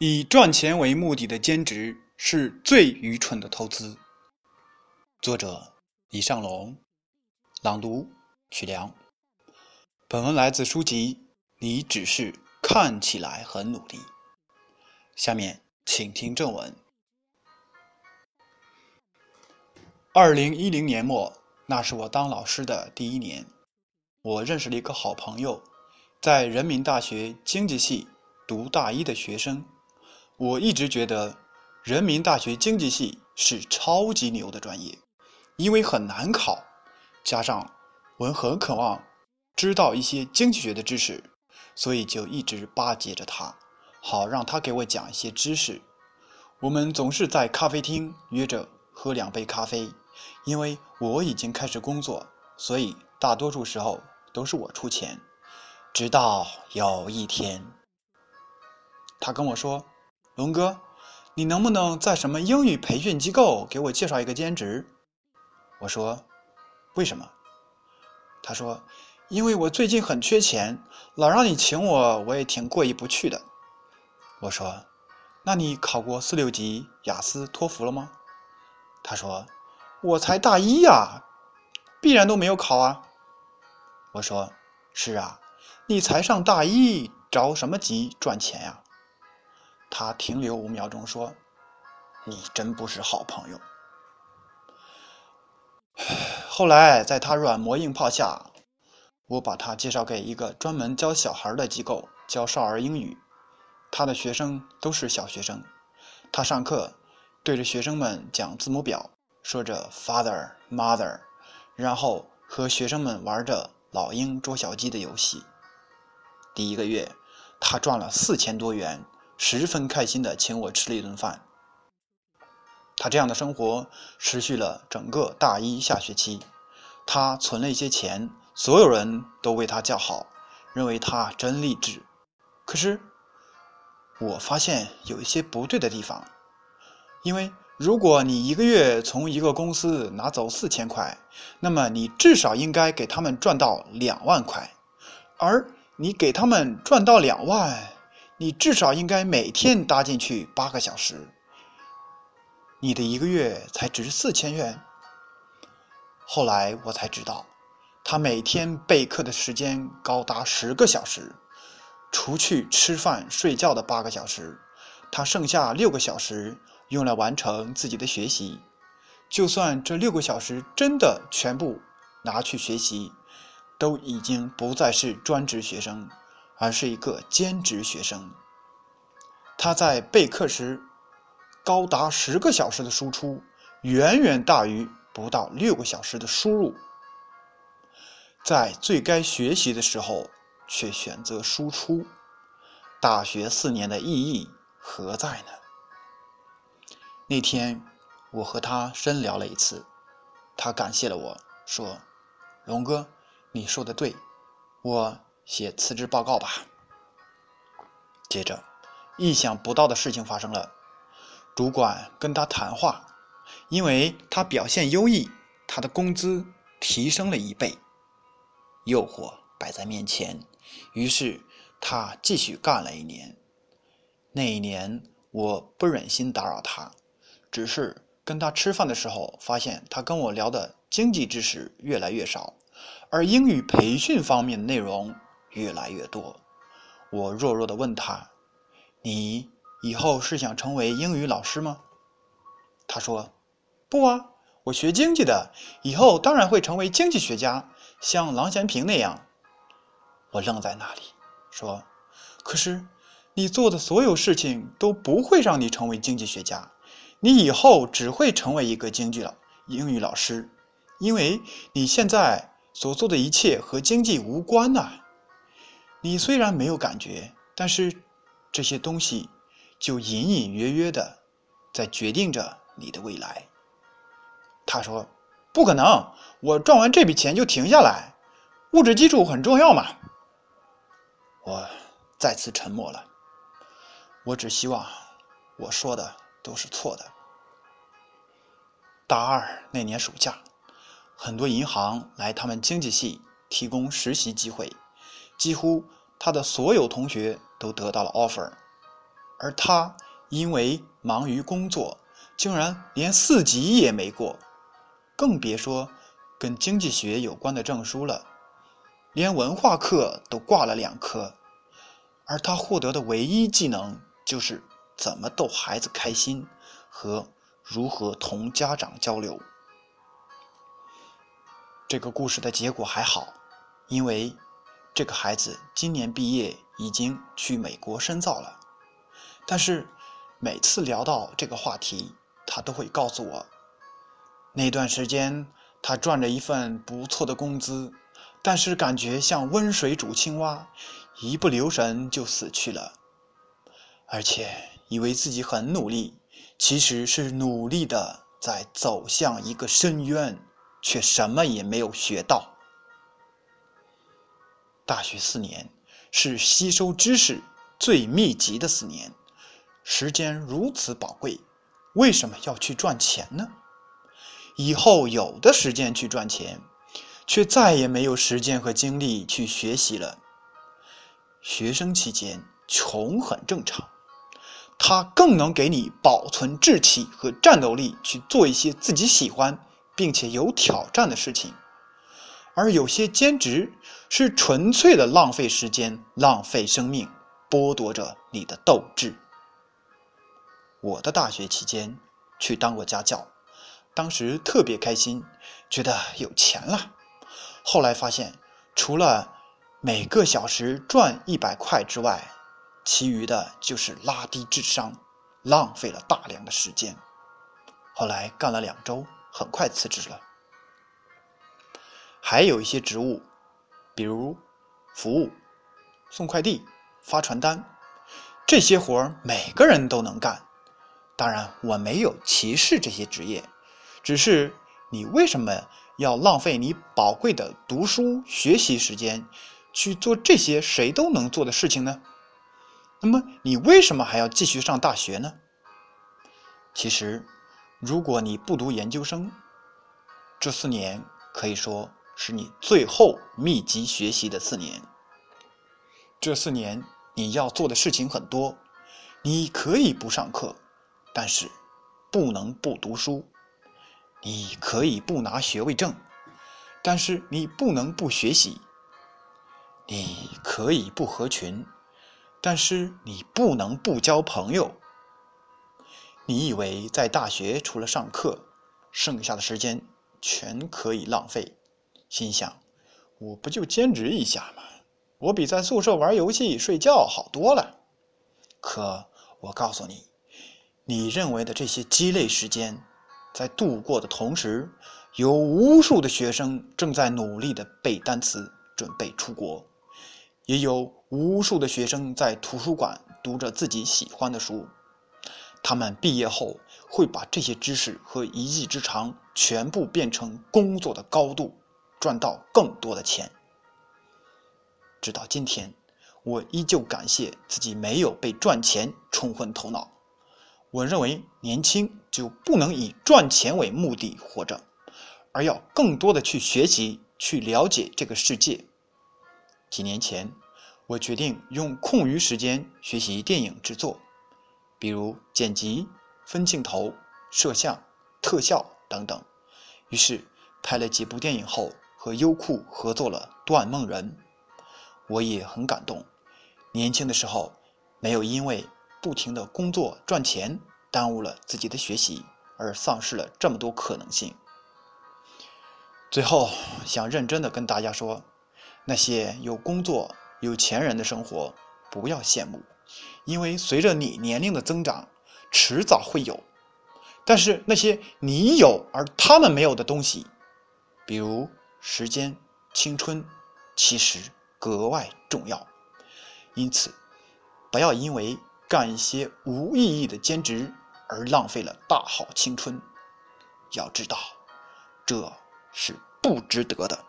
以赚钱为目的的兼职是最愚蠢的投资。作者：李尚龙，朗读：曲良。本文来自书籍《你只是看起来很努力》。下面请听正文。二零一零年末，那是我当老师的第一年，我认识了一个好朋友，在人民大学经济系读大一的学生。我一直觉得，人民大学经济系是超级牛的专业，因为很难考，加上我很渴望知道一些经济学的知识，所以就一直巴结着他，好让他给我讲一些知识。我们总是在咖啡厅约着喝两杯咖啡，因为我已经开始工作，所以大多数时候都是我出钱。直到有一天，他跟我说。龙哥，你能不能在什么英语培训机构给我介绍一个兼职？我说，为什么？他说，因为我最近很缺钱，老让你请我，我也挺过意不去的。我说，那你考过四六级雅思托福了吗？他说，我才大一呀，必然都没有考啊。我说，是啊，你才上大一，着什么急赚钱呀？他停留五秒钟，说：“你真不是好朋友。”后来，在他软磨硬泡下，我把他介绍给一个专门教小孩的机构，教少儿英语。他的学生都是小学生。他上课对着学生们讲字母表，说着 “father mother”，然后和学生们玩着老鹰捉小鸡的游戏。第一个月，他赚了四千多元。十分开心的请我吃了一顿饭。他这样的生活持续了整个大一下学期。他存了一些钱，所有人都为他叫好，认为他真励志。可是，我发现有一些不对的地方。因为如果你一个月从一个公司拿走四千块，那么你至少应该给他们赚到两万块，而你给他们赚到两万。你至少应该每天搭进去八个小时，你的一个月才值四千元。后来我才知道，他每天备课的时间高达十个小时，除去吃饭睡觉的八个小时，他剩下六个小时用来完成自己的学习。就算这六个小时真的全部拿去学习，都已经不再是专职学生。而是一个兼职学生，他在备课时高达十个小时的输出，远远大于不到六个小时的输入。在最该学习的时候却选择输出，大学四年的意义何在呢？那天我和他深聊了一次，他感谢了我说：“龙哥，你说的对，我。”写辞职报告吧。接着，意想不到的事情发生了，主管跟他谈话，因为他表现优异，他的工资提升了一倍。诱惑摆在面前，于是他继续干了一年。那一年，我不忍心打扰他，只是跟他吃饭的时候，发现他跟我聊的经济知识越来越少，而英语培训方面的内容。越来越多，我弱弱的问他：“你以后是想成为英语老师吗？”他说：“不啊，我学经济的，以后当然会成为经济学家，像郎咸平那样。”我愣在那里，说：“可是你做的所有事情都不会让你成为经济学家，你以后只会成为一个经济老英语老师，因为你现在所做的一切和经济无关呐。”你虽然没有感觉，但是这些东西就隐隐约约的在决定着你的未来。他说：“不可能，我赚完这笔钱就停下来，物质基础很重要嘛。”我再次沉默了。我只希望我说的都是错的。大二那年暑假，很多银行来他们经济系提供实习机会。几乎他的所有同学都得到了 offer，而他因为忙于工作，竟然连四级也没过，更别说跟经济学有关的证书了，连文化课都挂了两科。而他获得的唯一技能就是怎么逗孩子开心和如何同家长交流。这个故事的结果还好，因为这个孩子今年毕业，已经去美国深造了。但是每次聊到这个话题，他都会告诉我，那段时间他赚着一份不错的工资，但是感觉像温水煮青蛙，一不留神就死去了。而且以为自己很努力，其实是努力的在走向一个深渊。却什么也没有学到。大学四年是吸收知识最密集的四年，时间如此宝贵，为什么要去赚钱呢？以后有的时间去赚钱，却再也没有时间和精力去学习了。学生期间穷很正常，它更能给你保存志气和战斗力，去做一些自己喜欢。并且有挑战的事情，而有些兼职是纯粹的浪费时间、浪费生命，剥夺着你的斗志。我的大学期间去当过家教，当时特别开心，觉得有钱了。后来发现，除了每个小时赚一百块之外，其余的就是拉低智商，浪费了大量的时间。后来干了两周。很快辞职了。还有一些职务，比如服务、送快递、发传单，这些活儿每个人都能干。当然，我没有歧视这些职业，只是你为什么要浪费你宝贵的读书学习时间去做这些谁都能做的事情呢？那么，你为什么还要继续上大学呢？其实。如果你不读研究生，这四年可以说是你最后密集学习的四年。这四年你要做的事情很多，你可以不上课，但是不能不读书；你可以不拿学位证，但是你不能不学习；你可以不合群，但是你不能不交朋友。你以为在大学除了上课，剩下的时间全可以浪费？心想，我不就兼职一下吗？我比在宿舍玩游戏、睡觉好多了。可我告诉你，你认为的这些鸡肋时间，在度过的同时，有无数的学生正在努力的背单词，准备出国；也有无数的学生在图书馆读着自己喜欢的书。他们毕业后会把这些知识和一技之长全部变成工作的高度，赚到更多的钱。直到今天，我依旧感谢自己没有被赚钱冲昏头脑。我认为年轻就不能以赚钱为目的活着，而要更多的去学习，去了解这个世界。几年前，我决定用空余时间学习电影制作。比如剪辑、分镜头、摄像、特效等等，于是拍了几部电影后，和优酷合作了《断梦人》，我也很感动。年轻的时候，没有因为不停的工作赚钱，耽误了自己的学习，而丧失了这么多可能性。最后，想认真的跟大家说，那些有工作、有钱人的生活，不要羡慕。因为随着你年龄的增长，迟早会有。但是那些你有而他们没有的东西，比如时间、青春，其实格外重要。因此，不要因为干一些无意义的兼职而浪费了大好青春。要知道，这是不值得的。